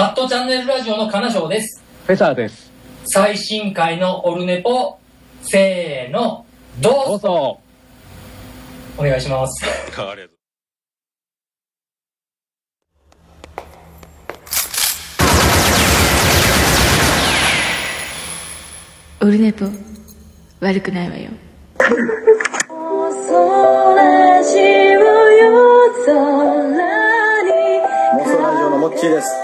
アットチャンネルラジオの金賞です。フェザーです。最新回のオルネポ、せーの、どどうぞうぞ。お願いします。ありがとう。オルネポ悪くないわよモンストラジオのモッチーです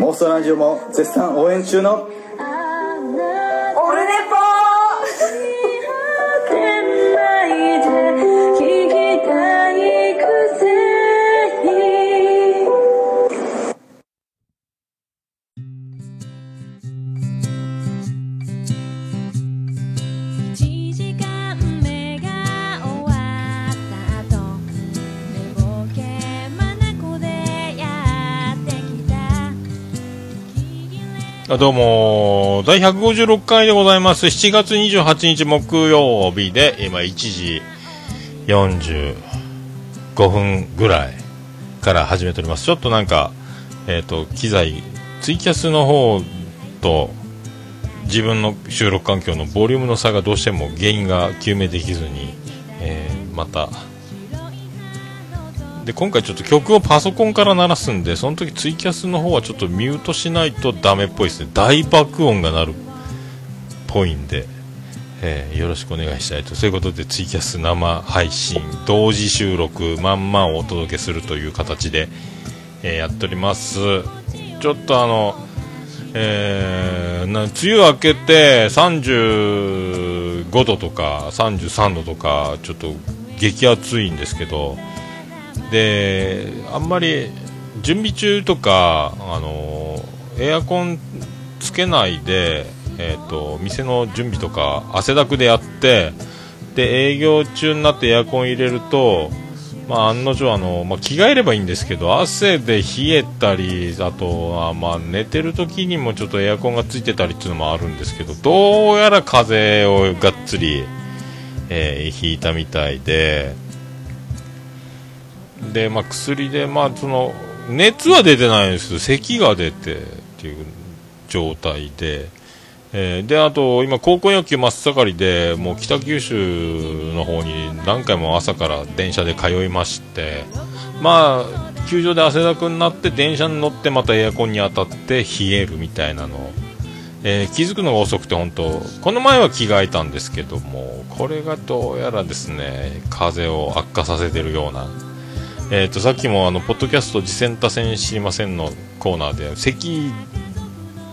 モーストラジオも絶賛応援中のどうも、第156回でございます。7月28日木曜日で、今1時45分ぐらいから始めております。ちょっとなんか、えっ、と、機材、ツイキャスの方と、自分の収録環境のボリュームの差がどうしても原因が究明できずに、えーまた、で今回ちょっと曲をパソコンから鳴らすんでその時ツイキャスの方はちょっとミュートしないとダメっぽいですね。大爆音が鳴るっぽいんで、えーよろしくお願いしたいと。そういうことでツイキャス生配信同時収録まんまんお届けするという形で、えーやっております。ちょっとあのえーな梅雨明けて35度とか33度とかちょっと激暑いんですけどであんまり準備中とか、あのエアコンつけないで、えー、と店の準備とか汗だくでやってで営業中になってエアコン入れると、まあ、案の定あの、まあ、着替えればいいんですけど汗で冷えたりあとは、まあ、寝てる時にもちょっとエアコンがついてたりっていうのもあるんですけどどうやら風をがっつり、えーひいたみたいで。で、まあ、薬で、まあ、その熱は出てないんですけど咳が出てっていう状態で、えーであと今高校野球真っ盛りでもう北九州の方に何回も朝から電車で通いましてまあ球場で汗だくになって電車に乗ってまたエアコンに当たって冷えるみたいなの。えー気づくのが遅くて本当この前は着替えたんですけどもこれがどうやらですね風を悪化させてるようなえー、とさっきもあのポッドキャスト「次戦多戦知りません」のコーナーで咳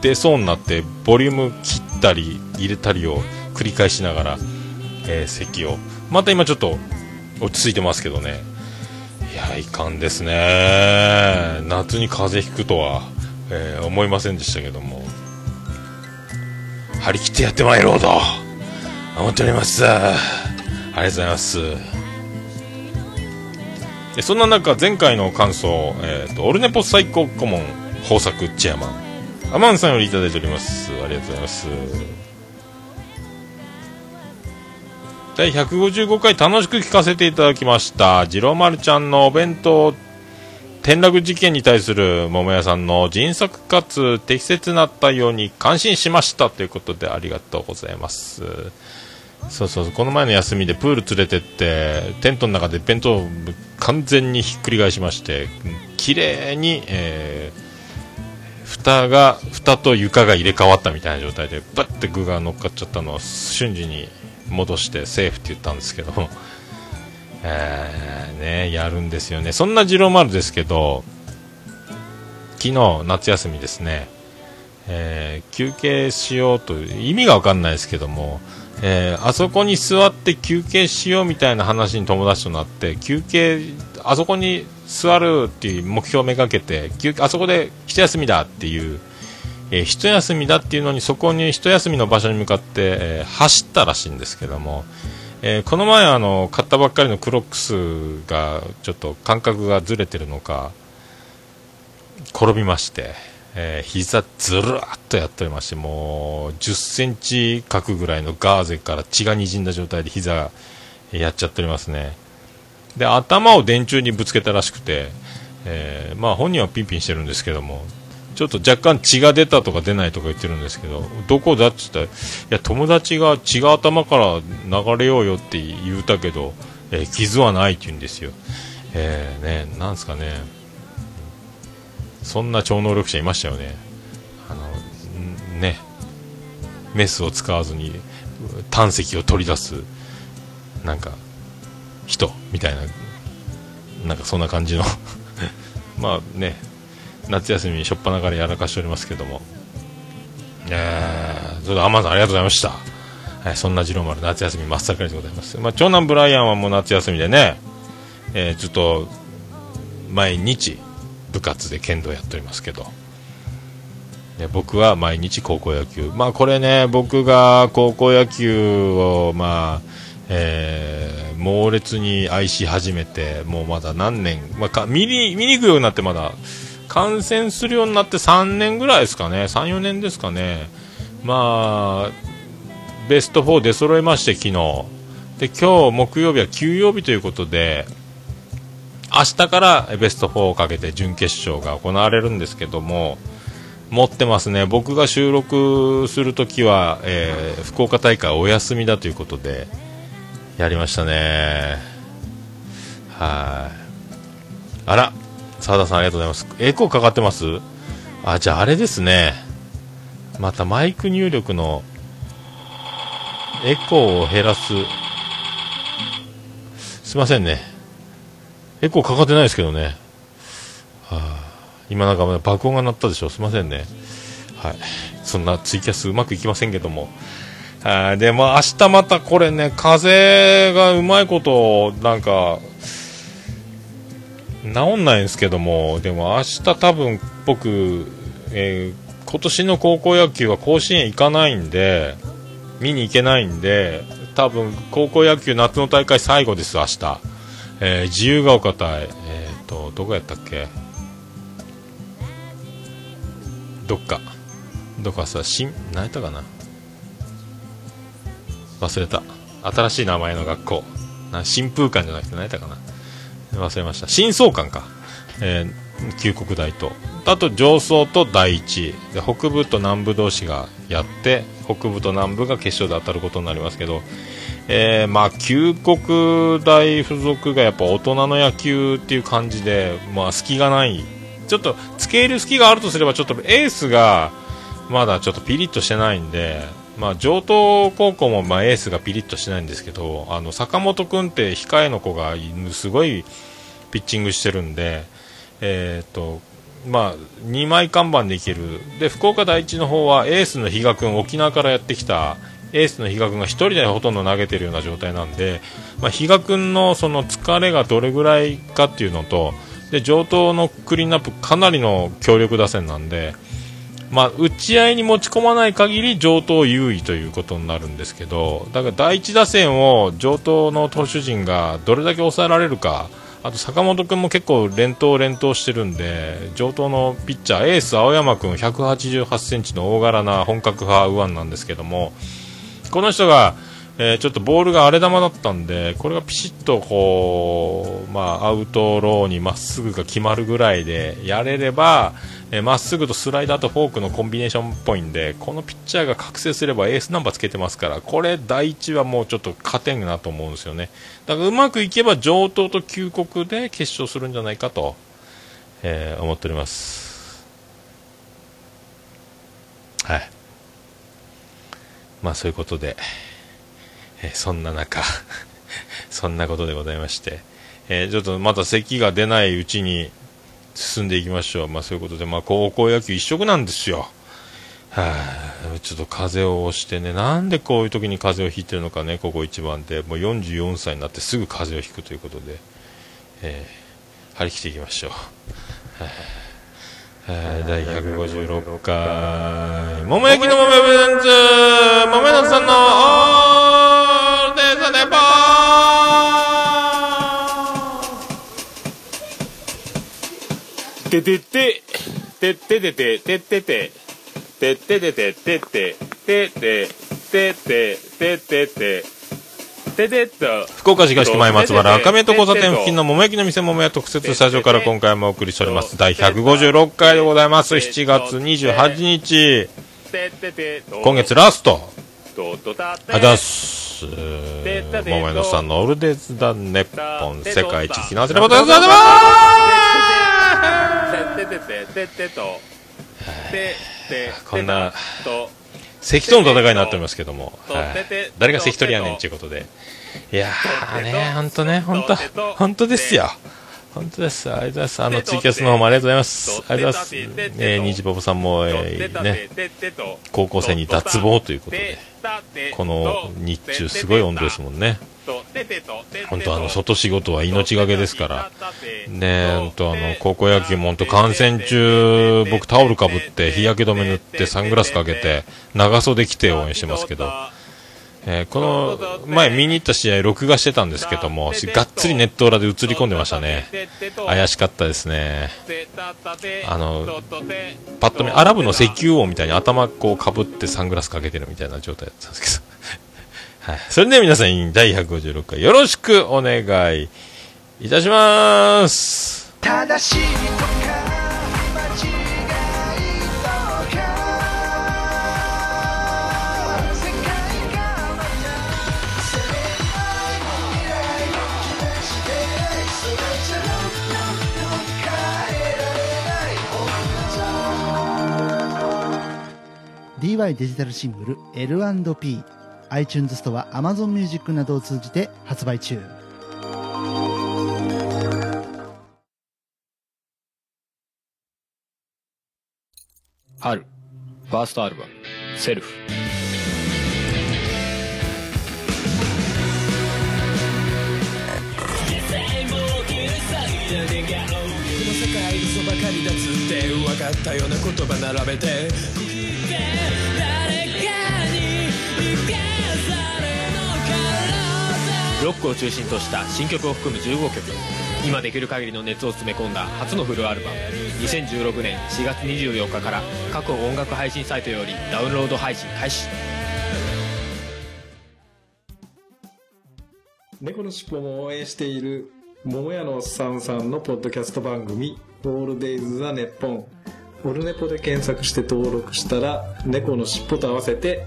出そうになってボリューム切ったり入れたりを繰り返しながら、えー咳を。また今ちょっと落ち着いてますけどね。いやいかんですね。夏に風邪ひくとは、えー思いませんでしたけども。張り切ってやってまいろうと思っております。ありがとうございます。そんな中前回の感想、えーとオルネポ最高顧問豊作チェアマン。アマンさんよりいただいております。ありがとうございます。第155回楽しく聞かせていただきました。次郎丸ちゃんのお弁当転落事件に対する桃屋さんの迅速かつ適切な対応に感心しました。ということでありがとうございます。そうそうこの前の休みでプール連れてってテントの中で弁当を完全にひっくり返しまして綺麗に、えー蓋が蓋と床が入れ替わったみたいな状態でバッて具が乗っかっちゃったのを瞬時に戻してセーフって言ったんですけど、えーね、やるんですよね。そんな次郎丸ですけど昨日夏休みですね、えー休憩しようと意味が分かんないですけども、えーあそこに座って休憩しようみたいな話に友達となって休憩あそこに座るっていう目標をめがけて休あそこで一休みだっていう、えー一休みだっていうのにそこに一休みの場所に向かって、えー走ったらしいんですけども、えーこの前あの買ったばっかりのクロックスがちょっと感覚がずれてるのか転びまして、えー膝ずるーっとやっておりましてもう10センチ角ぐらいのガーゼから血がにじんだ状態で膝がやっちゃっておりますね。で頭を電柱にぶつけたらしくて、えーまあ本人はピンピンしてるんですけどもちょっと若干血が出たとか出ないとか言ってるんですけどどこだっつったらいや友達が血が頭から流れようよって言うたけど、えー傷はないって言うんですよ。えー、ねなんすかね。そんな超能力者いましたよね。あのね。メスを使わずに胆石を取り出すなんか人みたいななんかそんな感じの。まあね。夏休みにしょっぱなからやらかしておりますけども。えー、それでアマゾンありがとうございました、はい、そんな次郎丸夏休み真っ盛りでございます、まあ、長男ブライアンはもう夏休みでね、えーずっと毎日部活で剣道やっておりますけど。で僕は毎日高校野球、まあこれね、僕が高校野球を、まあえー猛烈に愛し始めて、もうまだ何年、まあ、見に見に行くようになって、まだ観戦するようになって3年ぐらいですかね、3、4年ですかね、まあ、ベスト4出揃えまして、昨日。で今日木曜日は休養日ということで、明日からベスト4をかけて準決勝が行われるんですけども、持ってますね、僕が収録するときは、えー福岡大会お休みだということで、やりましたね。はい。あら、澤田さんありがとうございます。エコーかかってます？あ、じゃああれですね。またマイク入力のエコーを減らす。すいませんね。エコーかかってないですけどね。はあ、今なんか爆音が鳴ったでしょ。すいませんね。はい。そんなツイキャスうまくいきませんけども。はいで、まあ明日またこれね、風がうまいこと、なんか、治んないんですけども、でも明日多分僕、えー今年の高校野球は甲子園行かないんで、見に行けないんで、多分高校野球夏の大会最後です、明日。えー自由が丘対、えっ、と、どこやったっけ？どっか。どっかさ、新、何やったかな？忘れた。新しい名前の学校。な新風館じゃなくて何やったかな？忘れました。新総館か。えー旧国大と。あと上層と第一で北部と南部同士がやって北部と南部が決勝で当たることになりますけど、えーまあ旧国大附属がやっぱ大人の野球っていう感じで、まあ、隙がない。ちょっと付け入る隙があるとすればちょっとエースがまだちょっとピリッとしてないんで、まあ、上東高校もまあエースがピリッとしてないんですけどあの坂本君って控えの子がすごいピッチングしてるんで、えーとまあ、2枚看板でいける。で福岡第一の方はエースの比嘉君沖縄からやってきたエースの比嘉君が1人でほとんど投げているような状態なんで、まあ、比嘉君のその疲れがどれぐらいかっていうのとで上東のクリーンアップかなりの強力打線なんで、まあ、打ち合いに持ち込まない限り上東優位ということになるんですけどだから第一打線を上東の投手陣がどれだけ抑えられるかあと坂本君も結構連投連投してるんで上東のピッチャーエース青山君188センチの大柄な本格派右腕なんですけどもこの人が、えーちょっとボールが荒れ球だったんでこれがピシッとこう、まあ、アウトローにまっすぐが決まるぐらいでやれればえーっすぐとスライダーとフォークのコンビネーションっぽいんでこのピッチャーが覚醒すればエースナンバーつけてますからこれ第一はもうちょっと勝てんなと思うんですよね。だからうまくいけば上東と旧国で決勝するんじゃないかと、えー思っております。はい。まあそういうことで、えーそんな中 そんなことでございまして、えーちょっとまた咳が出ないうちに進んでいきましょう。まあそういうことで、まあ高校野球一色なんですよ。はあ、ちょっと風邪をしてね、なんでこういう時に風邪をひいてるのかね、ここ一番で、もう44歳になってすぐ風邪をひくということで、えー張り切っていきましょう。はあ第156回、桃焼きの豆ブレンズ、桃のさんのオールデイズネポー。ててて、てててて、ててて、てててて、ててて、ててて、ててて、ててて、っと。福岡市東区前松原赤目と交差点付近の桃焼きの店桃屋特設スタジオから今回もお送りしております。第156回でございます。7月28日。今月ラスト。ありがとうございます。桃屋のさんのオールデイズ・ダ・ネッポン世界一避難す。ることでございます。こんな関との戦いになっておりますけども、はい、誰が関取やねんということでいやーね本当ね本当本当ですよ本当です。ありがとうございます。あの、ツイキャスの方もありがとうございます。ありがとうございます。えー、ニジパパさんも、えー、ね、高校生に脱帽ということで、この日中すごい温度ですもんね。本当あの、外仕事は命がけですから、ね本当あの、高校野球も本当観戦中、僕タオルかぶって、日焼け止め塗って、サングラスかけて、長袖着て応援してますけど、えーこの前見に行った試合録画してたんですけどもがっつりネット裏で映り込んでましたね。怪しかったですね。あのパッと見アラブの石油王みたいに頭こうかぶってサングラスかけてるみたいな状態だったんですけど、はい、それでは皆さん第156回よろしくお願いいたします「DY デジタルシングル L&P」iTunes ストア Amazon Music などを通じて発売中。春ファーストアルバム「セルフ」ロックを中心とした新曲を含む15曲。今できる限りの熱を詰め込んだ初のフルアルバム。2016年4月24日から各音楽配信サイトよりダウンロード配信開始。猫のしっぽも応援している桃屋のおっさんさんのポッドキャスト番組「オールデイズ・ザ・ネッポン」オルネポで検索して登録したら猫のしっぽと合わせて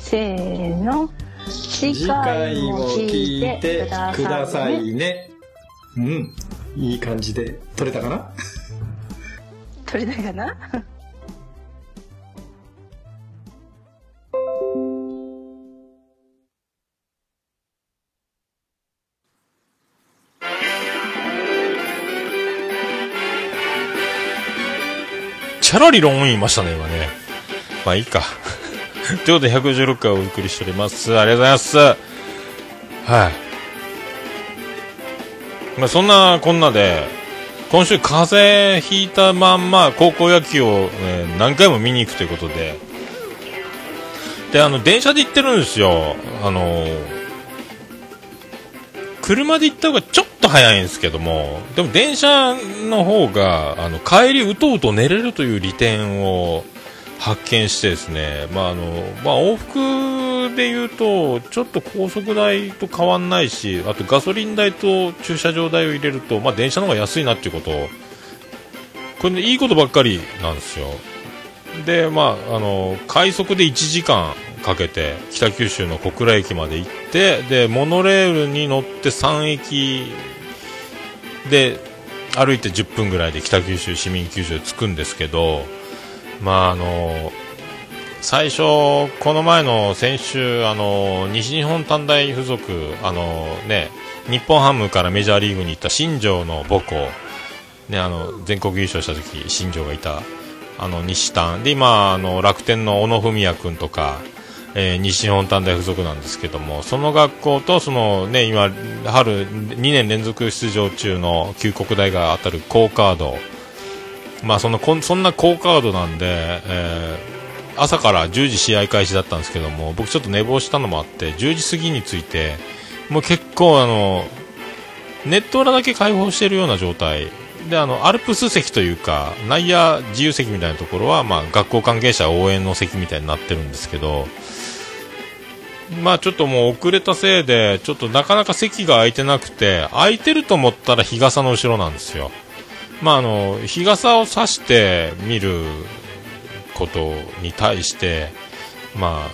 せーの。次次回も聞いてくださいね。うん。いい感じで撮れたかな？取れたかな？チャラリロン言いましたね、今ね。まあいいか。ということで、116回お送りしております。ありがとうございます。はい。まあそんなこんなで、今週風邪ひいたまんま高校野球を、ね、何回も見に行くということで、で、あの、電車で行ってるんですよ。あの、車で行った方がちょっと早いんですけども、でも電車の方が、あの、帰りうとうと寝れるという利点を発見してですね、まああの、まあ往復で言うと、ちょっと高速代と変わんないし、あとガソリン代と駐車場代を入れると、まあ電車の方が安いなっていうこと、これね、いいことばっかりなんですよ。で、まあ、あの、快速で1時間かけて、北九州の小倉駅まで行って、で、モノレールに乗って3駅で、歩いて10分ぐらいで北九州市民球場に着くんですけど、まあ、あの、最初、この前の先週、あの、西日本短大附属、あのね、日本ハムからメジャーリーグに行った新庄の母校、ね、あの、全国優勝した時、新庄がいた、あの、西丹。で、今、あの、楽天の小野文也君とか、えー西日本短大附属なんですけども、その学校と、そのね、今、春2年連続出場中の旧国大が当たる高カード。まあ、その、こんそんな高カードなんで、えー朝から10時試合開始だったんですけども、僕ちょっと寝坊したのもあって、10時過ぎについて、もう結構あの、ネット裏だけ開放しているような状態であのアルプス席というか内野自由席みたいなところは、まあ、学校関係者応援の席みたいになってるんですけどまあちょっともう遅れたせいで、ちょっとなかなか席が空いてなくて、空いてると思ったら日傘の後ろなんですよ。まああの、日傘を差して見ることに対して、まあ、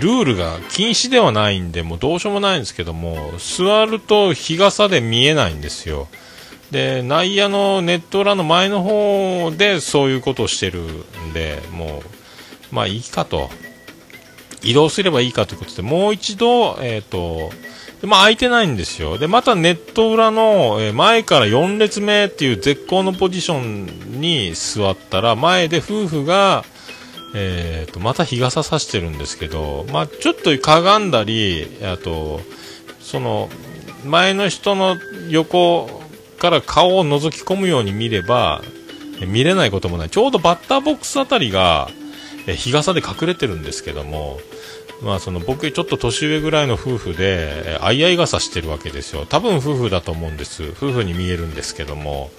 ルールが禁止ではないんで、もうどうしようもないんですけども、座ると日傘で見えないんですよ。で、内野のネット裏の前の方でそういうことをしてるんで、もう、まあいいかと。移動すればいいかということで、もう一度、えっ、と、でまあ空いてないんですよ。で、またネット裏の、え前から4列目っていう絶好のポジションに座ったら、前で夫婦が、えー、とまた日傘さしてるんですけど、まあ、ちょっとかがんだりあとその前の人の横から顔を覗き込むように見れば見れないこともないちょうどバッターボックスあたりがえ日傘で隠れてるんですけども、まあ、その僕ちょっと年上ぐらいの夫婦で相合い傘してるわけですよ。多分夫婦だと思うんです。夫婦に見えるんですけども。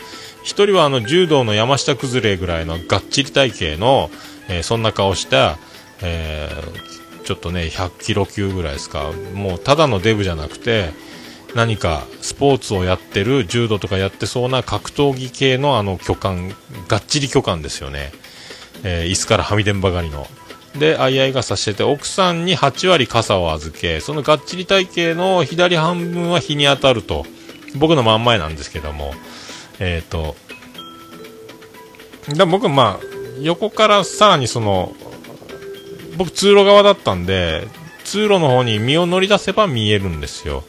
一人はあの柔道の山下崩れぐらいのがっちり体型の、えーそんな顔した、えーちょっとね100キロ級ぐらいですか。もうただのデブじゃなくて何かスポーツをやってる柔道とかやってそうな格闘技系のあの巨漢がっちり巨漢ですよね、えー椅子からはみ出んばかりの。で相合い傘してて奥さんに8割傘を預けそのがっちり体型の左半分は日に当たると僕の真ん前なんですけどもえっ、とだ僕まあ横からさらにその僕通路側だったんで通路の方に身を乗り出せば見えるんですよ。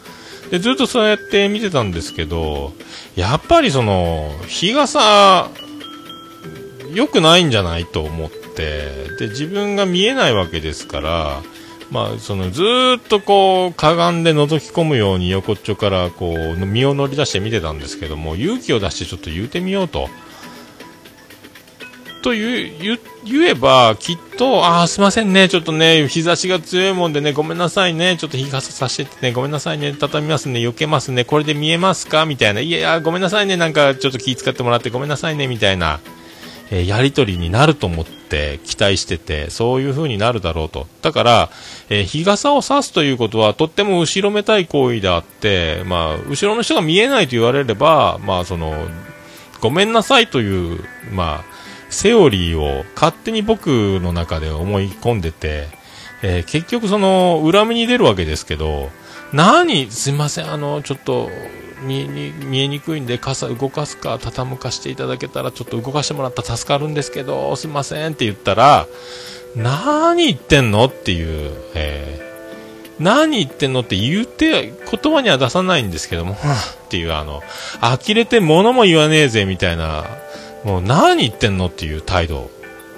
でずっとそうやって見てたんですけどやっぱりその日傘良くないんじゃないと思ってで自分が見えないわけですからまあ、そのずっとこうかがんで覗き込むように横っちょからこう身を乗り出して見てたんですけども勇気を出してちょっと言うてみようと。と言言えばきっとああすいませんねちょっとね日差しが強いもんでねごめんなさいねちょっと日傘さしててねごめんなさいね畳みますね避けますねこれで見えますか？みたいな。いやごめんなさいねなんかちょっと気遣ってもらってごめんなさいねみたいな、えやり取りになると思って期待しててそういう風になるだろうと。だから、えー日傘を差すということはとっても後ろめたい行為であってまあ後ろの人が見えないと言われればまあそのごめんなさいというまあセオリーを勝手に僕の中で思い込んでて、えー結局その裏目に出るわけですけど何すいませんあのちょっと見に見えにくいんで傘動かすか畳むかしていただけたらちょっと動かしてもらったら助かるんですけどすいませんって言ったら何言ってんのっていう、えー何言ってんのって言って言葉には出さないんですけども っていうあの呆れて物も言わねえぜみたいなもう何言ってんのっていう態度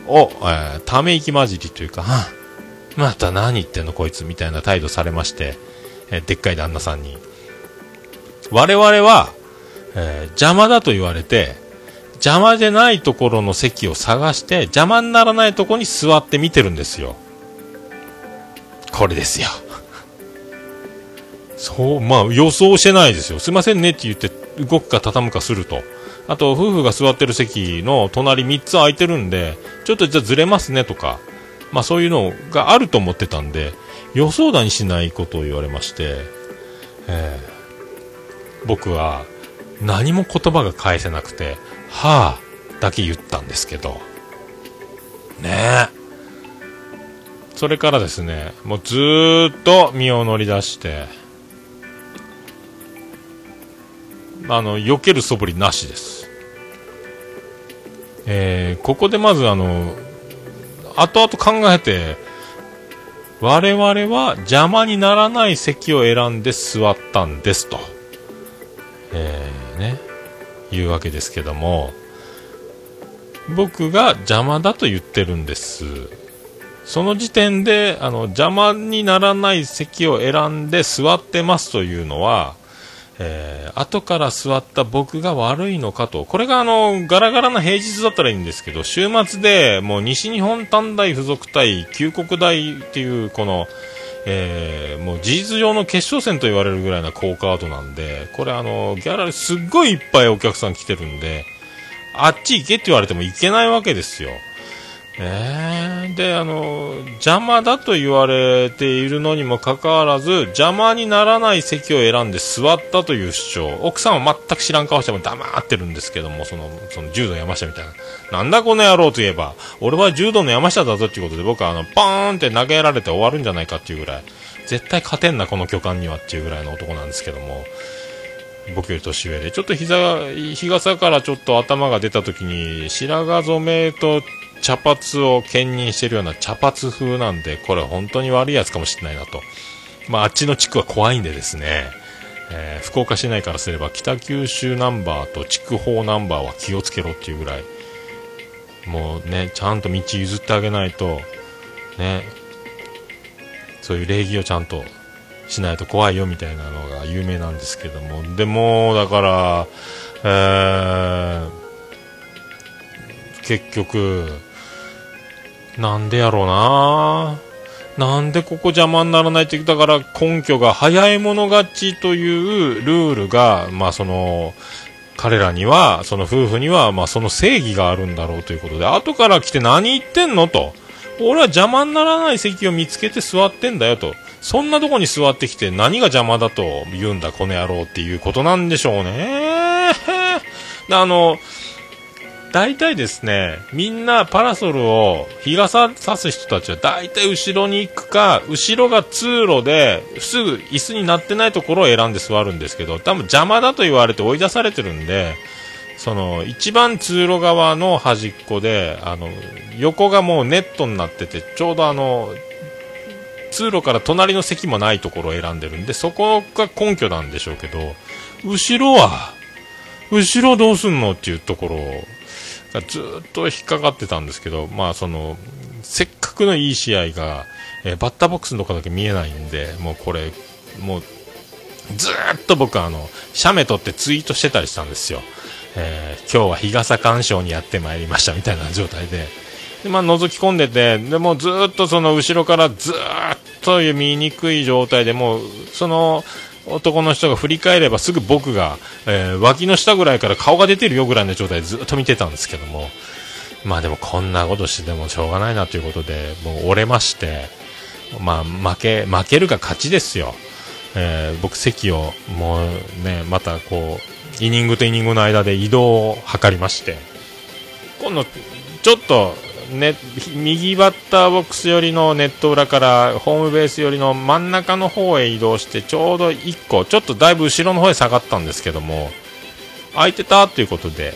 を、えーため息混じりというか、また何言ってんのこいつみたいな態度されまして、えーでっかい旦那さんに。我々は、えー邪魔だと言われて、邪魔でないところの席を探して、邪魔にならないところに座って見てるんですよ。これですよ。そう、まあ予想してないですよ。すいませんねって言って動くか畳むかすると。あと、夫婦が座ってる席の隣3つ空いてるんで、ちょっとじゃあずれますねとか、まあそういうのがあると思ってたんで、予想だにしないことを言われまして、えー僕は何も言葉が返せなくて、はぁ、だけ言ったんですけど、ねえ。それからですね、もうずーっと身を乗り出して、あの、避ける素振りなしです。えーここでまずあの、後々考えて、我々は邪魔にならない席を選んで座ったんですと、えーね、いうわけですけども、僕が邪魔だと言ってるんです。その時点で、あの、邪魔にならない席を選んで座ってますというのは、えー後から座った僕が悪いのかと。これがあの、ガラガラな平日だったらいいんですけど、週末でもう西日本短大附属対旧国大っていう、この、えーもう事実上の決勝戦と言われるぐらいな高カードなんで、これあの、ギャラリーすっごいいっぱいお客さん来てるんで、あっち行けって言われても行けないわけですよ。えね。で、あの、邪魔だと言われているのにもかかわらず、邪魔にならない席を選んで座ったという主張。奥さんは全く知らん顔しても黙ってるんですけども、その、その柔道山下みたいな。なんだこの野郎といえば、俺は柔道の山下だぞっていうことで、僕はあの、パーンって投げられて終わるんじゃないかっていうぐらい、絶対勝てんな、この巨漢にはっていうぐらいの男なんですけども、僕より年上で、ちょっと膝、日傘からちょっと頭が出た時に、白髪染めと茶髪を兼任してるような茶髪風なんで、これ本当に悪いやつかもしれないなと。まあ、あっちの地区は怖いんでですね、えー福岡市内からすれば北九州ナンバーと筑豊ナンバーは気をつけろっていうぐらい、もうね、ちゃんと道譲ってあげないと、ね、そういう礼儀をちゃんとしないと怖いよみたいなのが有名なんですけども、でも、だから、えー結局、なんでやろうななんでここ邪魔にならないって、だから根拠が早い者勝ちというルールが、まあその、彼らには、その夫婦には、まあその正義があるんだろうということで、後から来て何言ってんの？と。俺は邪魔にならない席を見つけて座ってんだよと。そんなとこに座ってきて何が邪魔だと言うんだ、この野郎っていうことなんでしょうね。あの、大体ですね、みんなパラソルを日傘差す人たちは大体後ろに行くか、後ろが通路で、すぐ椅子になってないところを選んで座るんですけど、多分邪魔だと言われて追い出されてるんで、その、一番通路側の端っこで、あの、横がもうネットになってて、ちょうどあの、通路から隣の席もないところを選んでるんで、そこが根拠なんでしょうけど、後ろは、後ろどうすんのっていうところがずっと引っかかってたんですけど、まあその、せっかくのいい試合が、えーバッターボックスのとこだけ見えないんで、もうこれ、もう、ずっと僕あの、写メ撮ってツイートしてたりしたんですよ。えー今日は日傘鑑賞にやってまいりましたみたいな状態で。で、まあ覗き込んでて、でもずっとその後ろからずっと見にくい状態でもう、その、男の人が振り返ればすぐ僕が、えー脇の下ぐらいから顔が出てるよぐらいの状態でずっと見てたんですけども、まあでもこんなことしてでもしょうがないなということで、もう折れまして、まあ負け、負けるか勝ちですよ。えー僕席をもうね、またこう、イニングとイニングの間で移動を図りまして、今度、ちょっと、ね、右バッターボックス寄りのネット裏からホームベース寄りの真ん中の方へ移動してちょうど1個ちょっとだいぶ後ろの方へ下がったんですけども空いてたということで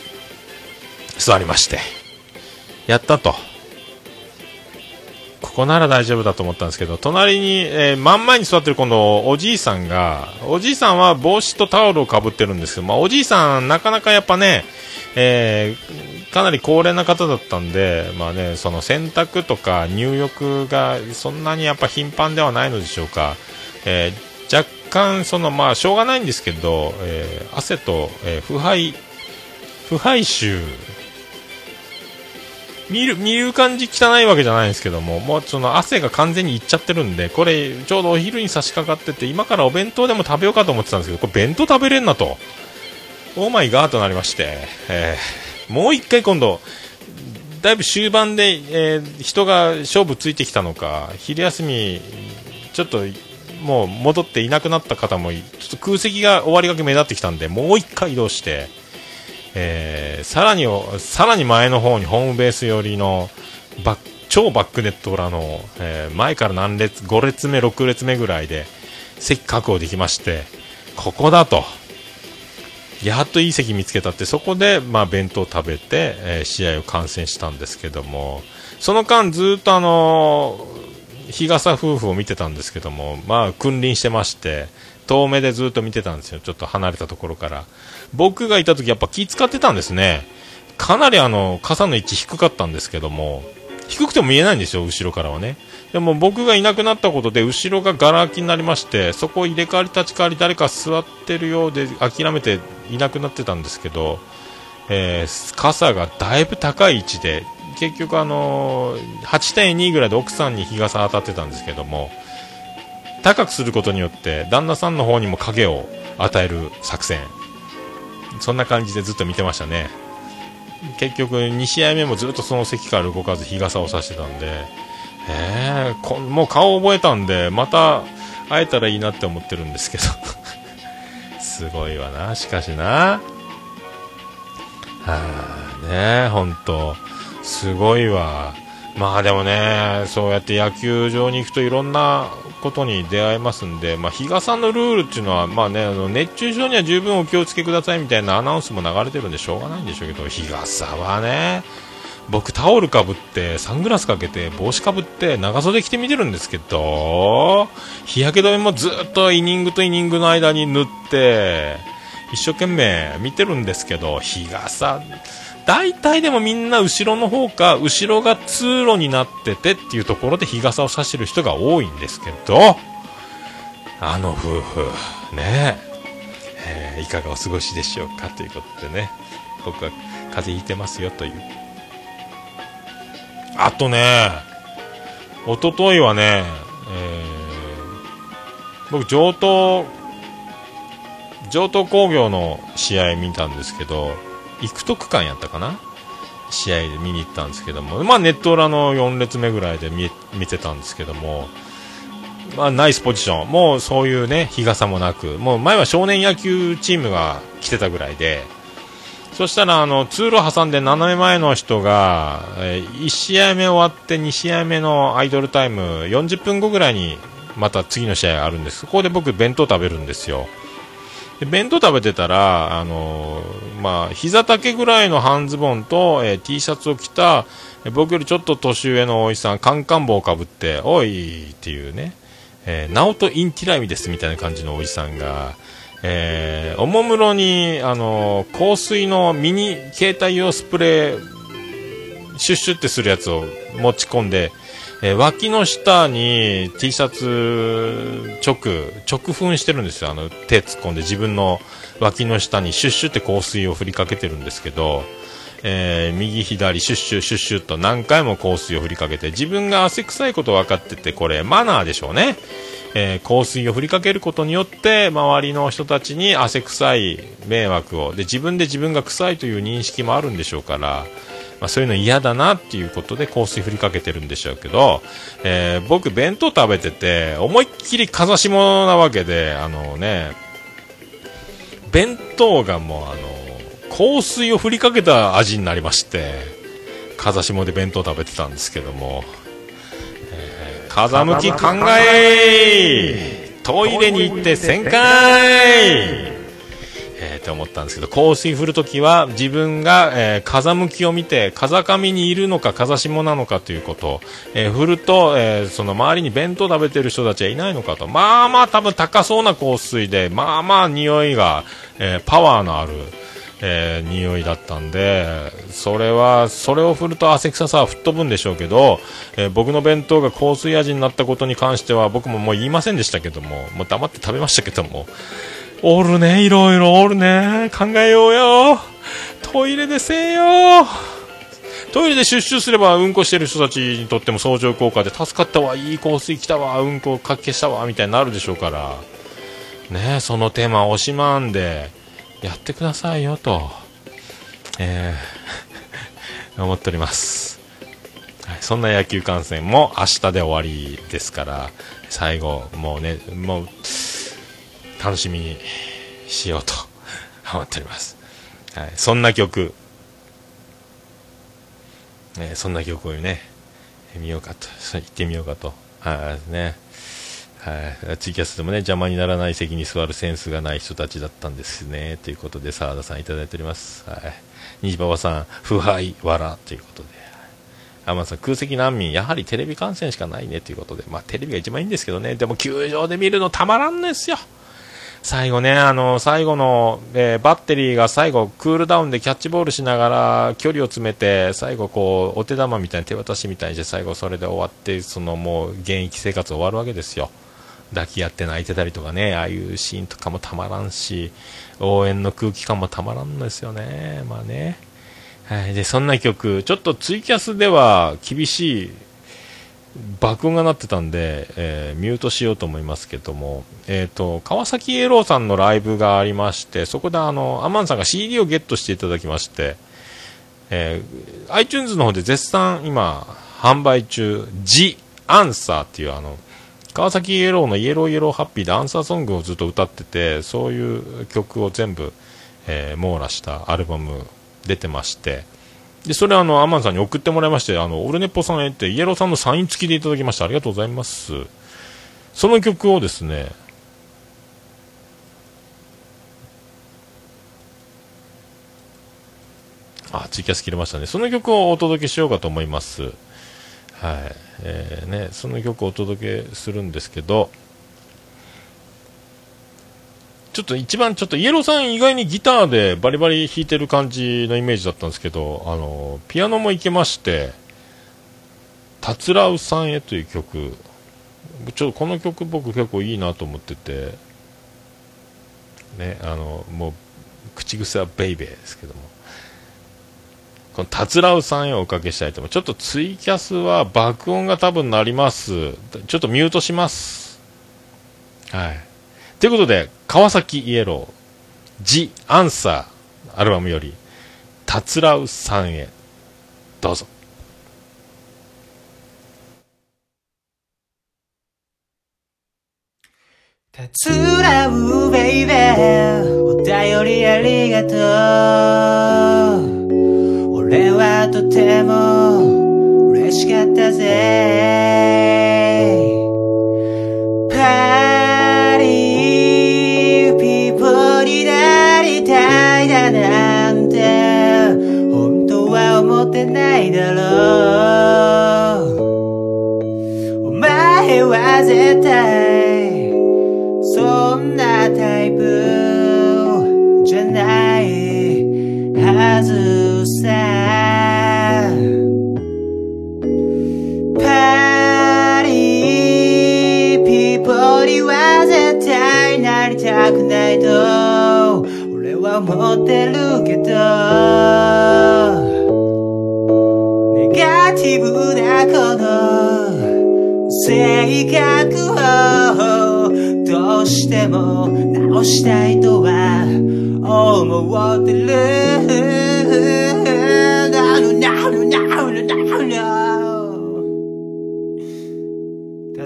座りましてやったと。こなら大丈夫だと思ったんですけど隣に、えー真ん前に座ってる今度おじいさんがおじいさんは帽子とタオルをかぶってるんですけど、まあ、おじいさんなかなかやっぱね、えーかなり高齢な方だったんで、まあね、その洗濯とか入浴がそんなにやっぱ頻繁ではないのでしょうか、えー若干そのまあしょうがないんですけど、え汗と、え腐敗腐敗臭見る見る感じ汚いわけじゃないんですけどももうその汗が完全にいっちゃってるんでこれちょうどお昼に差し掛かってて今からお弁当でも食べようかと思ってたんですけどこれ弁当食べれんなと。オーマイガーとなりまして、えーもう一回今度だいぶ終盤で、えー人が勝負ついてきたのか昼休みちょっともう戻っていなくなった方もちょっと空席が終わりがけ目立ってきたんでもう一回移動して、えーさらにさらに前の方にホームベース寄りのバ超バックネット裏の、えー前から何列5列目6列目ぐらいで席確保できましてここだとやっといい席見つけたってそこで、まあ、弁当を食べて、えー試合を観戦したんですけどもその間ずっとあのー日傘夫婦を見てたんですけどもまあ君臨してまして遠目でずっと見てたんですよ。ちょっと離れたところから。僕がいた時やっぱ気使ってたんですね。かなりあの傘の位置低かったんですけども低くても見えないんですよ後ろからはね。でも僕がいなくなったことで後ろがガラ空きになりましてそこを入れ替わり立ち替わり誰か座ってるようで諦めていなくなってたんですけど、えー傘がだいぶ高い位置で結局あのー8.2ぐらいで奥さんに日傘当たってたんですけども高くすることによって旦那さんの方にも影を与える作戦。そんな感じでずっと見てましたね結局2試合目もずっとその席から動かず日傘を差してたんで、えー、こもう顔覚えたんで、また会えたらいいなって思ってるんですけど。すごいわな、しかしな。はあ、ね本当すごいわ。まあでもね、そうやって野球場に行くといろんなことに出会えますんで、まあ、日傘のルールっていうのは、まあね、あの熱中症には十分お気をつけくださいみたいなアナウンスも流れてるんでしょうがないんでしょうけど、日傘はね、僕タオルかぶってサングラスかけて帽子かぶって長袖着て見てるんですけど日焼け止めもずっとイニングとイニングの間に塗って一生懸命見てるんですけど日傘大体でもみんな後ろの方か後ろが通路になっててっていうところで日傘を差してる人が多いんですけどあの夫婦ね。えーいかがお過ごしでしょうかということでね。僕は風邪ひいてますよという。あとね、一昨日はね、えー僕、上東、上東工業の試合見たんですけど、幾徳間やったかな？試合で見に行ったんですけども、まあ、ネット裏の4列目ぐらいで見見てたんですけども、まあ、ナイスポジション、もうそういうね、日傘もなく、もう前は少年野球チームが来てたぐらいで、そしたらあの通路挟んで斜め前の人が、え1試合目終わって2試合目のアイドルタイム40分後ぐらいにまた次の試合があるんです。そこで僕弁当食べるんですよ。で弁当食べてたらあのーまあ膝丈ぐらいの半ズボンと、えー T シャツを着たえー僕よりちょっと年上のおじさんカンカン帽をかぶっておいっていうねえー、ナオト・インティライミですみたいな感じのおじさんが、えーおもむろに、あのー香水のミニ携帯用スプレー、シュッシュってするやつを持ち込んで、えー脇の下に T シャツ直、直噴してるんですよ。あの、手突っ込んで自分の脇の下にシュッシュって香水を振りかけてるんですけど、えー右左シュッシュシュッシュと何回も香水を振りかけて自分が汗臭いこと分かっててこれマナーでしょうね、えー香水を振りかけることによって周りの人たちに汗臭い迷惑をで自分で自分が臭いという認識もあるんでしょうから、まあ、そういうの嫌だなっていうことで香水振りかけてるんでしょうけど、えー僕弁当食べてて思いっきり風下なわけであのね弁当がもうあの香水を振りかけた味になりまして風下で弁当食べてたんですけども、えー風向き考えトイレに行って1000回。えーって思ったんですけど香水振るときは自分が、えー風向きを見て風上にいるのか風下なのかということ、えー振ると、えーその周りに弁当食べてる人たちはいないのかと。まあまあ多分高そうな香水でまあまあ匂いが、えーパワーのある、えー匂いだったんでそれはそれを振ると汗臭さは吹っ飛ぶんでしょうけど、えー僕の弁当が香水味になったことに関しては僕ももう言いませんでしたけどももう黙って食べましたけどもおるね、いろいろおるね。考えようよ。トイレでせえよ。トイレでシュすればうんこしてる人たちにとっても相乗効果で助かったわ、いい香水来たわ、うんこかき消したわ、みたいになるでしょうから。ねそのテーマ惜しまんで、やってくださいよ、と。えー思っております。はい、そんな野球観戦も明日で終わりですから、最後、もうね、もう、楽しみにしようと 思っております。はい、そんな曲、ね、そんな曲をね、見ようかと、そう行ってみようかと。はい、ね。はい、ツイキャスでもね、邪魔にならない席に座るセンスがない人たちだったんですね。ということで、澤田さんいただいております。はい。西馬場さん、腐敗、笑ということで。天野さん、空席難民、やはりテレビ観戦しかないねということで、まあテレビが一番いいんですけどね、でも球場で見るのたまらんですよ。最後ね、あの、最後の、えーバッテリーが最後、クールダウンでキャッチボールしながら、距離を詰めて、最後こう、お手玉みたいに手渡しみたいにして、最後それで終わって、そのもう、現役生活終わるわけですよ。抱き合って泣いてたりとかね、ああいうシーンとかもたまらんし、応援の空気感もたまらんのですよね。まあね。はい。で、そんな曲、ちょっとツイキャスでは厳しい爆音が鳴ってたんで、えーミュートしようと思いますけども、えっ、と、川崎イエローさんのライブがありまして、そこであの、アマンさんが CD をゲットしていただきまして、えー iTunes の方で絶賛今販売中「ジ・アンサー」っていうあの川崎イエローの「イエローイエローハッピー」でアンサーソングをずっと歌っててそういう曲を全部、え網羅したアルバム出てましてでそれあのアマンさんに送ってもらいましてあのオルネポさんへってイエローさんのサイン付きでいただきました。ありがとうございます。その曲をですねあツイキャス切れましたね。その曲をお届けしようかと思います。はい。えーね、その曲をお届けするんですけどちょっと一番ちょっとイエローさん意外にギターでバリバリ弾いてる感じのイメージだったんですけどあのピアノもいけまして「たつらうさんへ」という曲。ちょっとこの曲僕結構いいなと思っててねあのもう口癖はベイベーですけども。このたつらうさんへおかけしたいと思う。ちょっとツイキャスは爆音が多分なります。ちょっとミュートします。はい。ということで川崎イエロー「ジ・アンサー」アルバムより「たつらうさんへ」どうぞ。たつらうベイベーお便りありがとう。俺はとても嬉しかったぜ。ってないだろうお前は絶対そんなタイプじゃない。はずさパリピポーには絶対なりたくないと俺は思ってるけど。性格をどうしても直したいとは思ってる。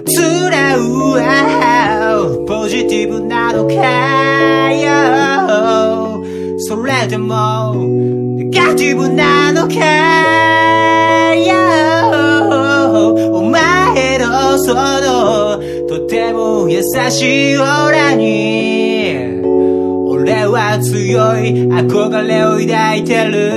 つらうはポジティブなのかよ。それともネガティブなのかそのとても優しいオーラに。俺は強い憧れを抱いてる。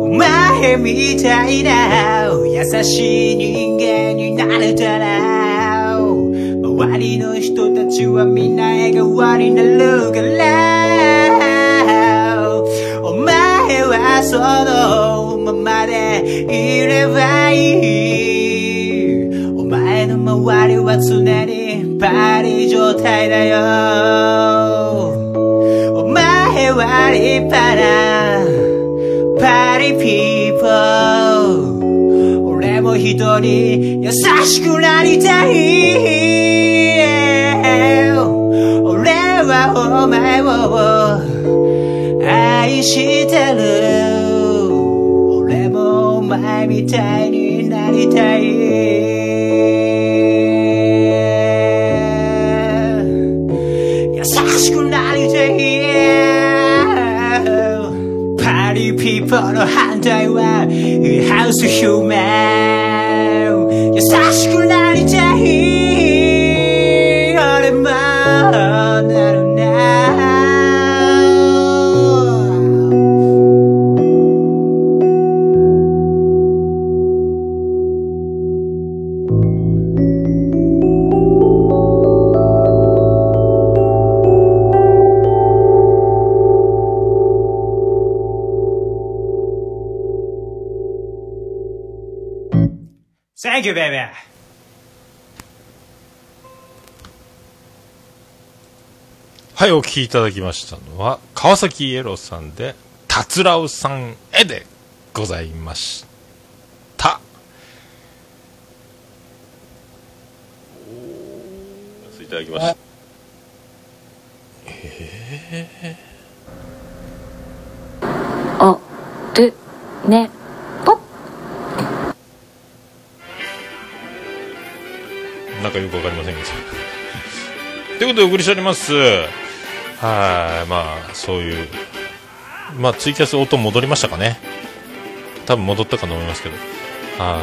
お前みたいな優しい人間になれたら。周りの人たちはみんな笑顔になるから。お前はそのまでいればいい。お前の周りは常にパリ状態だよ。お前は立派なパリピーポー。俺も人に優しくなりたい。俺はお前を愛してる。もお前みたい。になりたい。優しくなりたい。パーリピーポーの反対はハウスヒューマン優しくなりたい。You, baby. はい、お聴きいただきましたのは、川崎イエローさんで、たつらうさんへでございました。いただきました。えーねなんかよくわかりませんけど。ということでお送りしております。はい、まあ、そういう。まあ、ツイキャス音戻りましたかね。多分戻ったかと思いますけど。は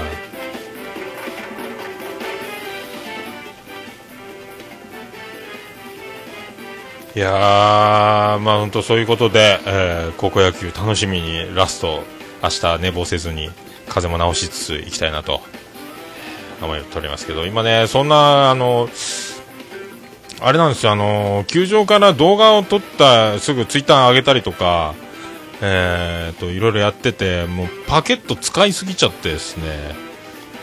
い。いやー、まあ本当そういうことで、えー高校野球楽しみにラスト、明日寝坊せずに風も直しつつ行きたいなと思っておりますけど、今ね、そんな、あの、あれなんですよ、あの、球場から動画を撮った、すぐツイッター上げたりとか、えーと、いろいろやってて、もうパケット使いすぎちゃってですね、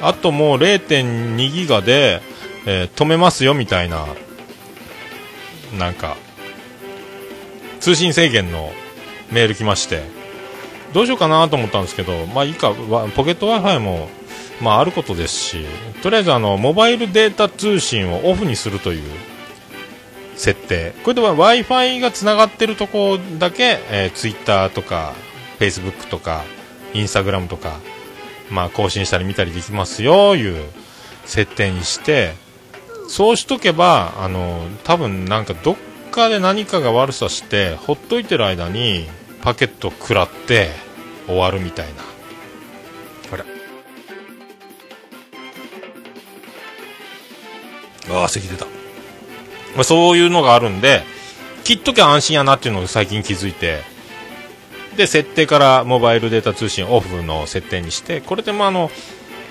あともう0.2ギガで、えー止めますよみたいな、なんか、通信制限のメール来まして、どうしようかなと思ったんですけど、まあいいか、ポケット Wi-Fi も、まああることですし、とりあえずあの、モバイルデータ通信をオフにするという設定。これでは Wi-Fi がつながってるとこだけ、えー、Twitter とか、Facebook とか、Instagram とか、まあ更新したり見たりできますよ、いう設定にして、そうしとけば、あの、多分なんかどっかで何かが悪さして、ほっといてる間に、パケット食らって終わるみたいな。ああ、咳出た。まあ、そういうのがあるんで、切っときゃ安心やなっていうのを最近気づいて、で、設定からモバイルデータ通信オフの設定にして、これでもあの、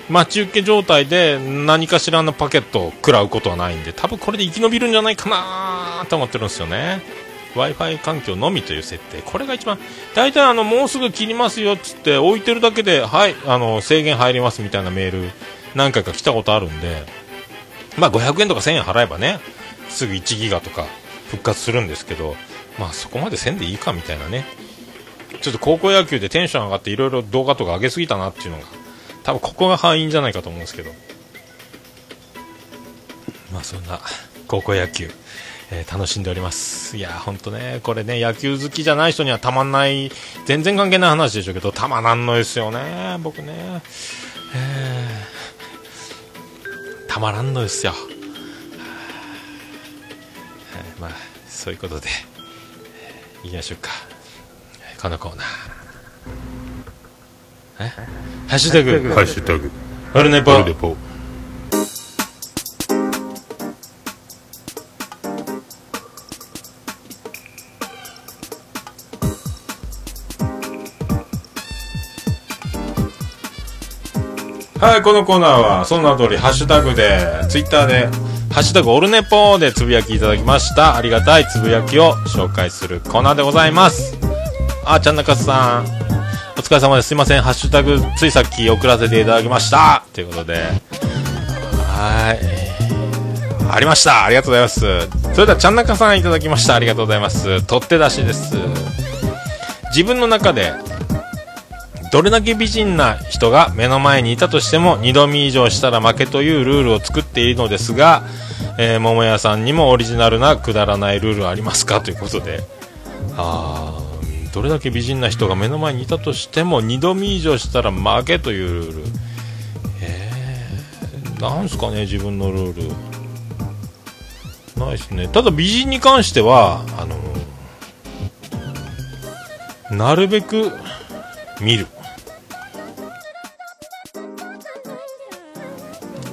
待ち受け状態で何かしらのパケットを食らうことはないんで、多分これで生き延びるんじゃないかなと思ってるんですよね。Wi-Fi 環境のみという設定。これが一番、大体あの、もうすぐ切りますよっつって置いてるだけで、はい、あの、制限入りますみたいなメール何回か来たことあるんで、まあ500円とか1000円払えばね、すぐ1ギガとか復活するんですけど、まあそこまでせんでいいかみたいなね。ちょっと高校野球でテンション上がっていろいろ動画とか上げすぎたなっていうのが、多分ここが敗因じゃないかと思うんですけど。まあそんな高校野球、えー楽しんでおります。いや、ほんとね、これね、野球好きじゃない人にはたまんない、全然関係ない話でしょうけど、たまなんのですよね、僕ね。えーたまらんのですよ。はいまあ、そういうことで、いきましょうか。このコーナー。え？ハッシュタグ。ハッシュタグ。オルネポ。はい、このコーナーは、その名通り、ハッシュタグで、ツイッターで、ハッシュタグオルネポでつぶやきいただきました。ありがたいつぶやきを紹介するコーナーでございます。あ、ちゃんなかすさん、お疲れ様です。すいません、ハッシュタグ、ついさっき送らせていただきました。ということで、はい。ありました。ありがとうございます。それでは、ちゃんなかさんいただきました。ありがとうございます。取って出しです。自分の中で、どれだけ美人な人が目の前にいたとしても2度見以上したら負けというルールを作っているのですが、えー桃屋さんにもオリジナルなくだらないルールありますか？ということで。あーどれだけ美人な人が目の前にいたとしても2度見以上したら負けというルール。えー、なんすかね自分のルール。ないですね。ただ美人に関してはあのなるべく見る。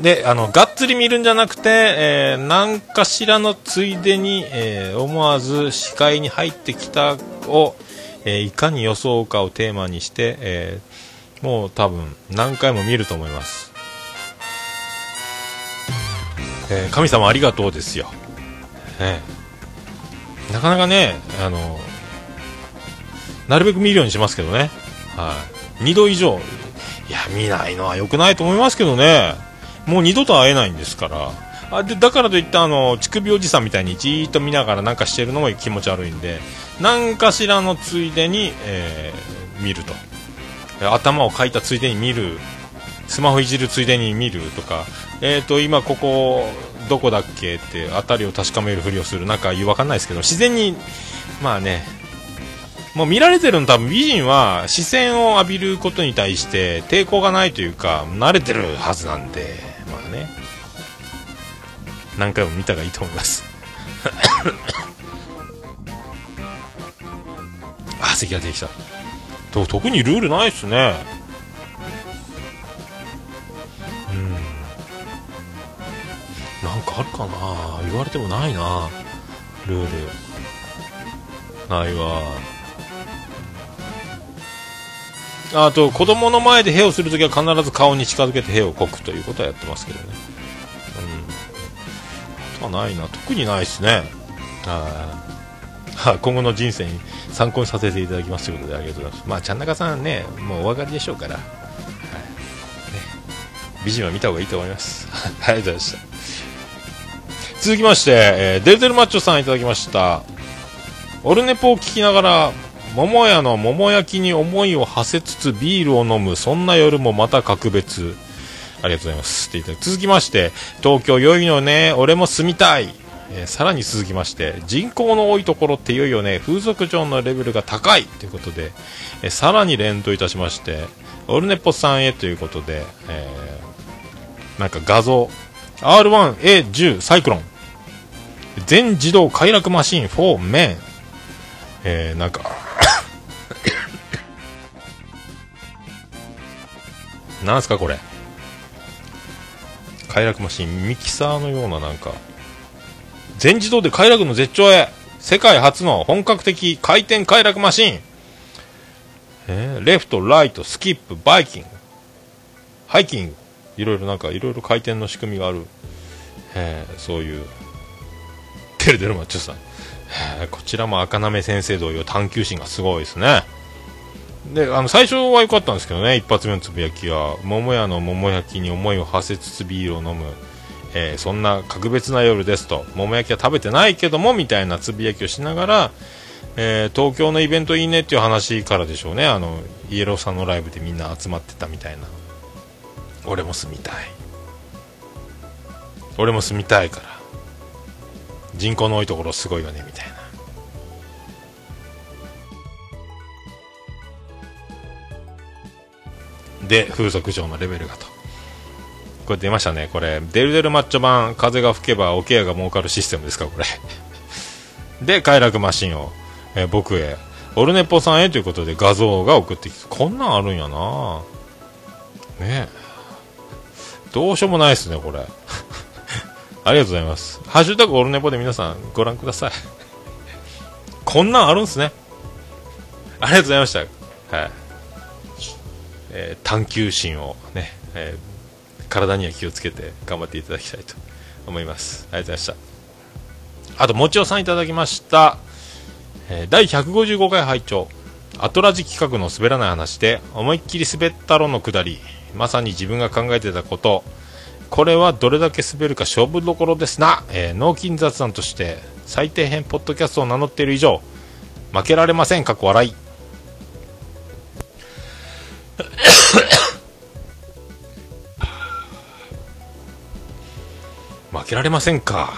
であのがっつり見るんじゃなくて、えー何かしらのついでに、えー思わず視界に入ってきたを、えーいかに装うかをテーマにして、えーもう多分何回も見ると思います、えー神様ありがとうですよ、えーなかなかねあのなるべく見るようにしますけどね、はい、2度以上いや見ないのは良くないと思いますけどね。もう二度と会えないんですから。あでだからといってあの乳首おじさんみたいにじーっと見ながらなんかしてるのも気持ち悪いんで何かしらのついでに、えー見ると。頭をかいたついでに見る。スマホいじるついでに見るとか、えー、と今ここどこだっけって辺りを確かめるふりをする。なんかわかんないですけど自然にまあね。もう見られてるの多分美人は視線を浴びることに対して抵抗がないというか慣れてるはずなんで。まあね。何回も見たがいいと思います。あ席ができた。と特にルールないっすね。うん。なんかあるかな。言われてもないな。ルール。ないわ。あと子供の前でへをするときは必ず顔に近づけてへをこくということはやってますけどね。うん。あとはないな。特にないですね。はい。今後の人生に参考にさせていただきますということでありがとうございます。まあちゃんなかさんねもうお分かりでしょうから、はい。ね、美人は見た方がいいと思います。ありがとうございました。続きまして、えーデルデルマッチョさんいただきました。オルネポを聞きながら桃屋の桃焼きに思いを馳せつつビールを飲むそんな夜もまた格別。ありがとうございます。っていただ続きまして東京良いのね。俺も住みたい、えーさらに続きまして人口の多いところって良いよね。風俗嬢のレベルが高い。ということで、えーさらに連動いたしましてオルネポさんへということで、えーなんか画像。R1A10 サイクロン。全自動快楽マシン4メン。えー、なんかなんすかこれ。快楽マシン。ミキサーのようななんか。全自動で快楽の絶頂へ。世界初の本格的回転快楽マシン。えーレフトライトスキップバイキング。ハイキング。いろいろなんかいろいろ回転の仕組みがある、えーそういう。テレデルマッチョさん。えーこちらも赤なめ先生同様探求心がすごいですね。であの最初は良かったんですけどね一発目のつぶやきは。桃屋の桃焼きに思いを馳せつつビールを飲む、えーそんな格別な夜ですと。桃焼きは食べてないけどもみたいなつぶやきをしながら、えー東京のイベントいいねっていう話からでしょうね。あのイエローさんのライブでみんな集まってたみたいな。俺も住みたい。俺も住みたいから。人口の多いところすごいよねみたいな。で風俗嬢のレベルがとこれ出ましたねこれデルデルマッチョ版風が吹けばおケアが儲かるシステムですかこれ で快楽マシンを、えー僕へオルネポさんへということで画像が送ってきてこんなんあるんやなねどうしようもないですねこれ ありがとうございます。ハッシュタグオルネポで皆さんご覧ください。こんなんあるんすね。ありがとうございました。はい。えー探求心をね、えー体には気をつけて頑張っていただきたいと思います。ありがとうございました。あと、もちおさんいただきました。えー第155回拝聴アトラジ企画の滑らない話で思いっきり滑ったろのくだりまさに自分が考えてたことこれはどれだけ滑るか勝負どころですな、えー脳筋雑談として最低編ポッドキャストを名乗っている以上負けられません過去笑い 負けられませんか。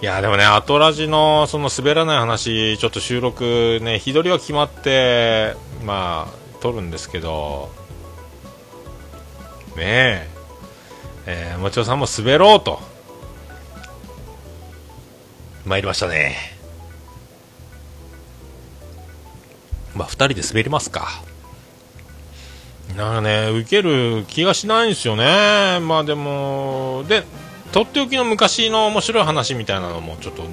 いやでもねアトラジのその滑らない話ちょっと収録ね日取りは決まってまあ撮るんですけどねええー、もちろさんも滑ろうと。参りましたね。まあ2人で滑りますか。なんかね受ける気がしないんですよね。まあでもでとっておきの昔の面白い話みたいなのもちょっと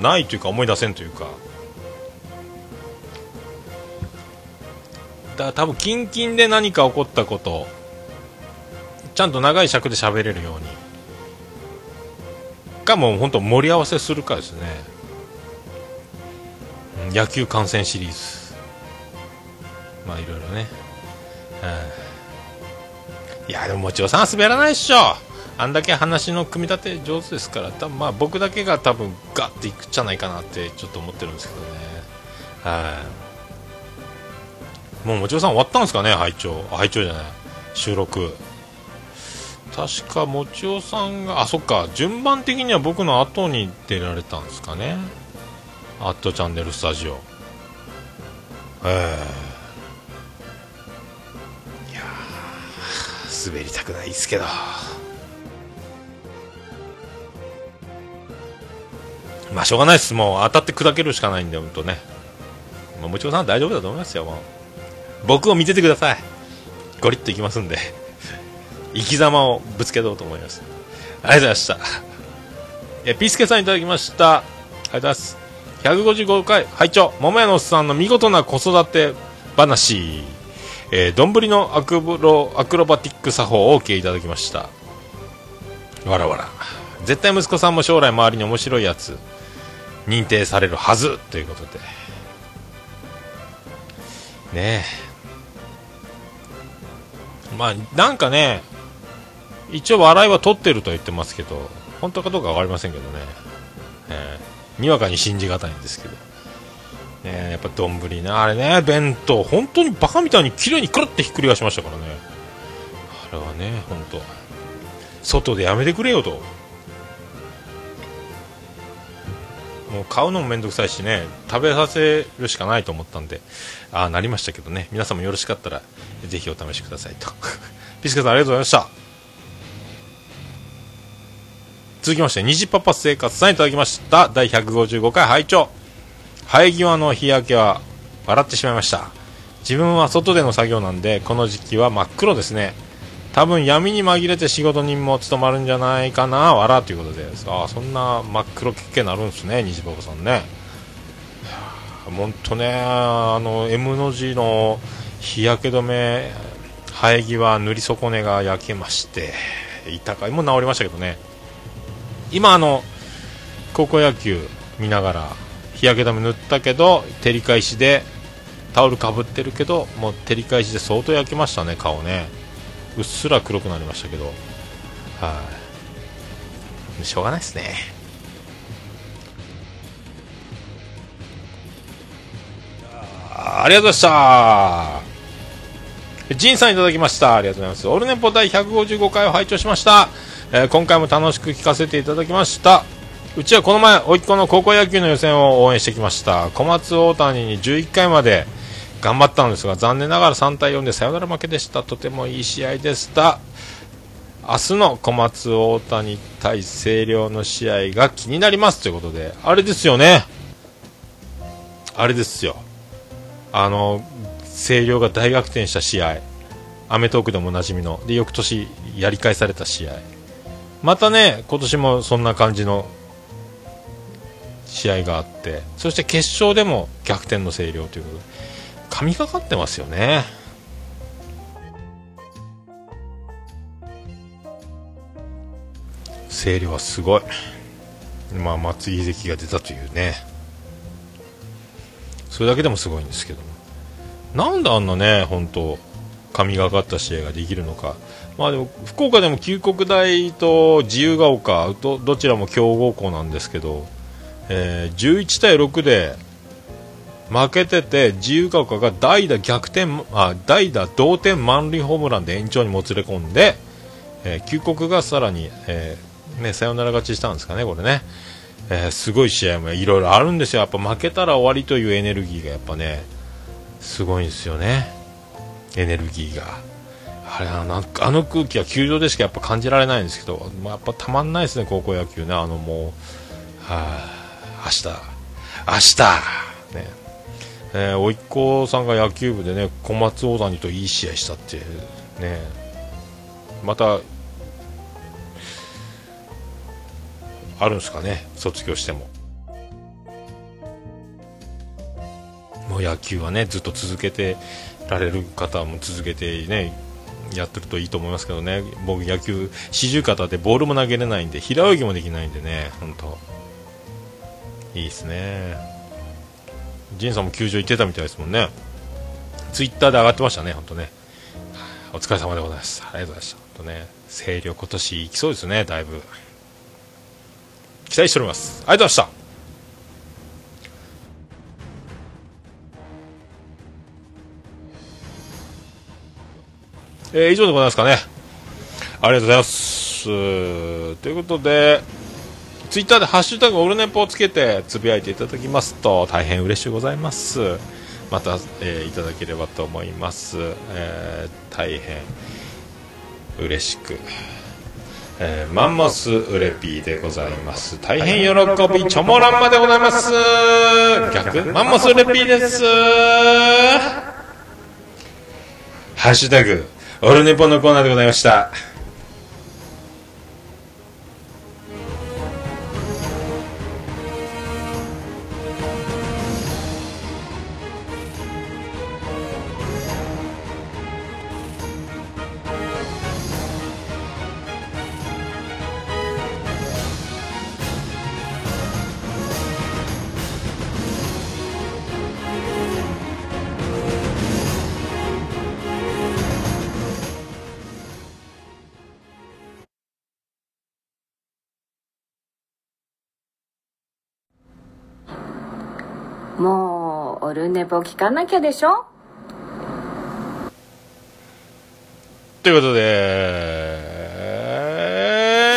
ないというか思い出せんというか。だから多分キンで何か起こったことちゃんと長い尺で喋れるように。かもう本当盛り合わせするかですね。野球観戦シリーズ。まあいろいろね、いやでももちろさんは滑らないっしょ。あんだけ話の組み立て上手ですから多分まあ僕だけが多分ガッていくんじゃないかなってちょっと思ってるんですけどね。はい。もうもちろさん終わったんですかね拝聴。拝聴じゃない。収録。確かもちおさんがあそっか。順番的には僕の後に出られたんですかね。アットチャンネルスタジオ。えー滑りたくないですけど。まあしょうがないです。もう当たって砕けるしかないんで本当ね。まあもちろんさん大丈夫だと思いますよもう。僕を見ててください。ゴリッといきますんで。生き様をぶつけようと思います。ありがとうございました。えピースケさんいただきました。ありがとうございます。155回拝聴。桃屋のおっさんの見事な子育て話。えー、丼のアクロアクロバティック作法をお受けいただきました。わらわら。絶対息子さんも将来周りに面白いやつ認定されるはずということで。ねえ。まあなんかね一応笑いは取ってると言ってますけど本当かどうか分かりませんけどね、えーにわかに信じがたいんですけど、ね、やっぱ丼ねあれね弁当本当にバカみたいに綺麗にくるってひっくり返しましたからね。あれはね本当。外でやめてくれよと。もう買うのもめんどくさいしね食べさせるしかないと思ったんで。ああなりましたけどね。皆さんもよろしかったらぜひお試しくださいと。ピスケさんありがとうございました。続きまして虹パパ生活さんいただきました。第155回拝聴。生え際の日焼けは笑ってしまいました。自分は外での作業なんでこの時期は真っ黒ですね。多分闇に紛れて仕事人も務まるんじゃないかな笑ということで。ああそんな真っ黒けっけなるんですね虹パパさんね。本当ねあの M の字の日焼け止め生え際塗り損ねが焼けまして痛かいもう治りましたけどね。今あの高校野球見ながら日焼け止め塗ったけど照り返しでタオルかぶってるけどもう照り返しで相当焼けましたね顔ね。うっすら黒くなりましたけど。はい。しょうがないですね。ありがとうございました。ジンさんいただきました。ありがとうございます。オルネポ第155回を拝聴しました。えー今回も楽しく聞かせていただきました。うちはこの前甥っ子の高校野球の予選を応援してきました。小松大谷に11回まで頑張ったんですが残念ながら3対4でサヨナラ負けでした。とてもいい試合でした。明日の小松大谷対星稜の試合が気になりますということであれですよね。あれですよ。あの星稜が大逆転した試合。アメトークでもおなじみの。で翌年やり返された試合。またね今年もそんな感じの試合があってそして決勝でも逆転の星稜ということで神がかってますよね。星稜はすごい。まあ松井秀喜が出たというね。それだけでもすごいんですけどなんであんなね本当神がかった試合ができるのか。まあでも福岡でも旧国大と自由が丘どちらも強豪校なんですけど、えー11対6で負けてて自由が丘が代打逆転あ代打同点満塁ホームランで延長にもつれ込んで、えー旧国がさらに、えーね、サヨナラ勝ちしたんですかねこれね、えーすごい試合もいろいろあるんですよ。やっぱ負けたら終わりというエネルギーがやっぱねすごいんですよね。エネルギーが。あれなんかあの空気は球場でしかやっぱ感じられないんですけど、まあ、やっぱたまんないですね高校野球ねあのもう。はあ明日。明日。ね。えー、甥っ子さんが野球部でね小松大谷といい試合したって。ね。またあるんですかね卒業しても。もう野球はねずっと続けてられる方も続けてねやってるといいと思いますけどね。僕野球四十肩でボールも投げれないんで平泳ぎもできないんでね本当。いいですね。ジンさんも球場行ってたみたいですもんね。ツイッターで上がってましたね本当ね。お疲れ様でございます。ありがとうございました。本当ね。星稜今年行きそうですねだいぶ。期待しております。ありがとうございました。えー以上でございますかね。ありがとうございます。ということで、ツイッターでハッシュタグオルネポをつけてつぶやいていただきますと大変嬉しいございます。また、えーいただければと思います、えー大変嬉しく、えーマンモスウレピーでございます。大変喜びチョモランマでございます。逆マンモスウレピーです。ハッシュタグオルネポのコーナーでございました。寝坊聞かなきゃでしょ？ということで、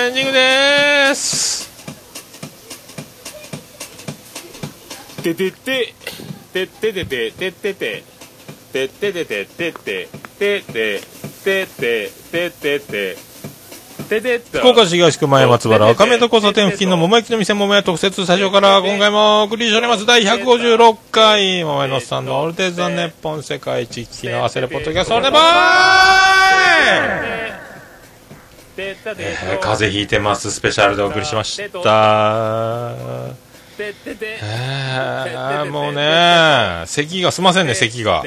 エンディングです。ててて、てててて、ててて、てててて、ててて、てててて、てててて、福岡市東区前松原赤目と交差点付近の桃焼きの店桃屋特設スタジオから今回もお送りしております。第156回桃屋のおっさんのオールデイズ・ザ・ネッポン世界一聞きの忘れポッドキャストオーえー風邪ひいてますスペシャルでお送りしましたえーもうね咳がすいませんね咳が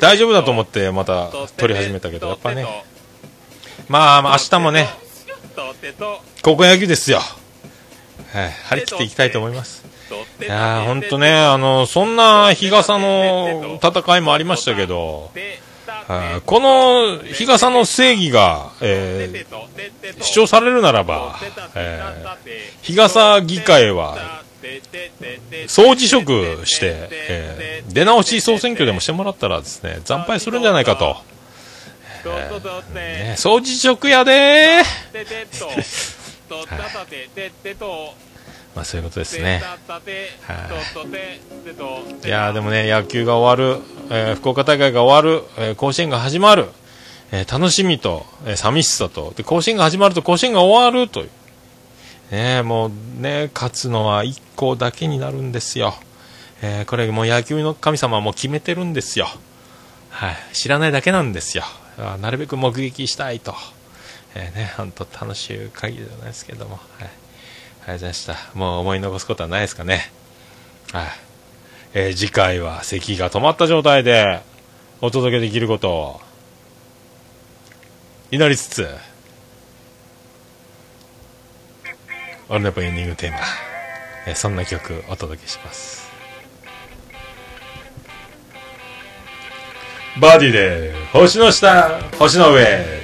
大丈夫だと思ってまた撮り始めたけどやっぱねまあまあ明日もね高校野球ですよ。はい張り切っていきたいと思います。いやーほんとねあのそんな日傘の戦いもありましたけどこの日傘の正義が、えー主張されるならば、えー日傘議会は総辞職して、えー出直し総選挙でもしてもらったらですね惨敗するんじゃないかと、えーね、総辞職やでー。まあそういうことですねいやーでもね野球が終わる、えー福岡大会が終わる、えー甲子園が始まる、えー楽しみと、えー寂しさとで甲子園が始まると甲子園が終わるというねもうね勝つのは1校だけになるんですよ、えーこれもう野球の神様はもう決めてるんですよはい知らないだけなんですよなるべく目撃したいと、えーね本当楽しい限りではないですけども。はい。ありがとうございました。もう思い残すことはないですかね。はい、えー次回は咳が止まった状態でお届けできることを祈りつつオルネポエンディングテーマ、えーそんな曲お届けします。バディで星の下星の上。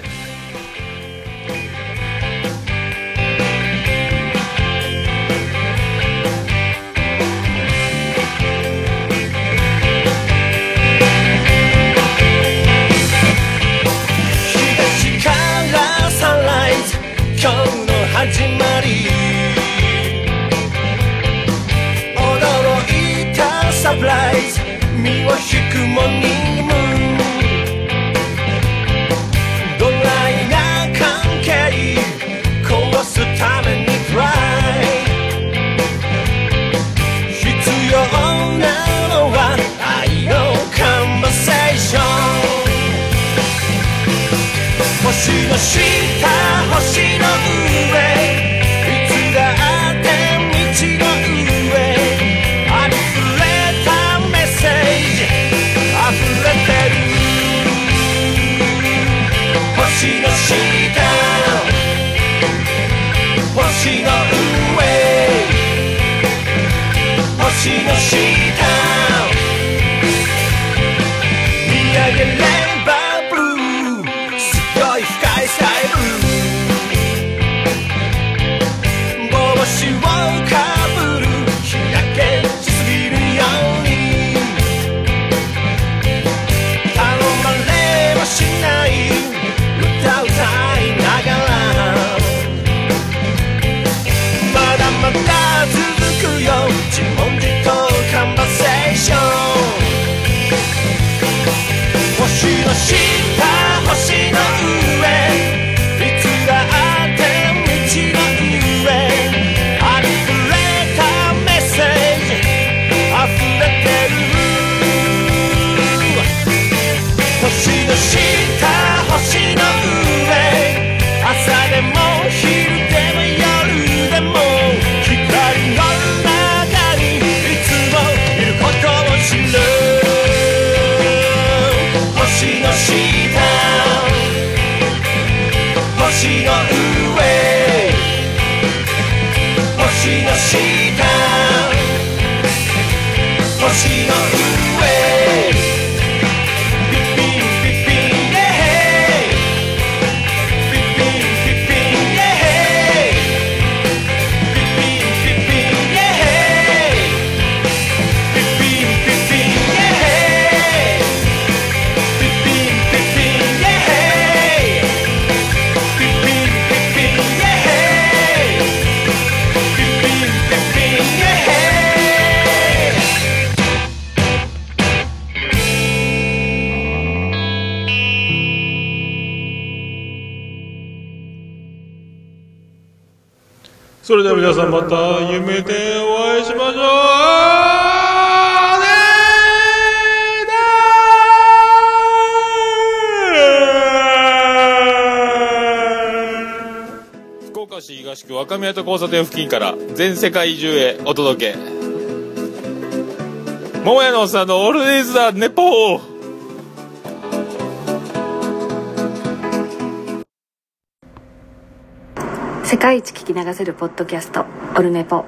さんまた夢でお会いしましょう福岡市東区若宮と交差点付近から全世界中へお届け。桃屋のおっさんのオールディーズ・ザ・ネポー。世界一聞き流せるポッドキャストオルネポ。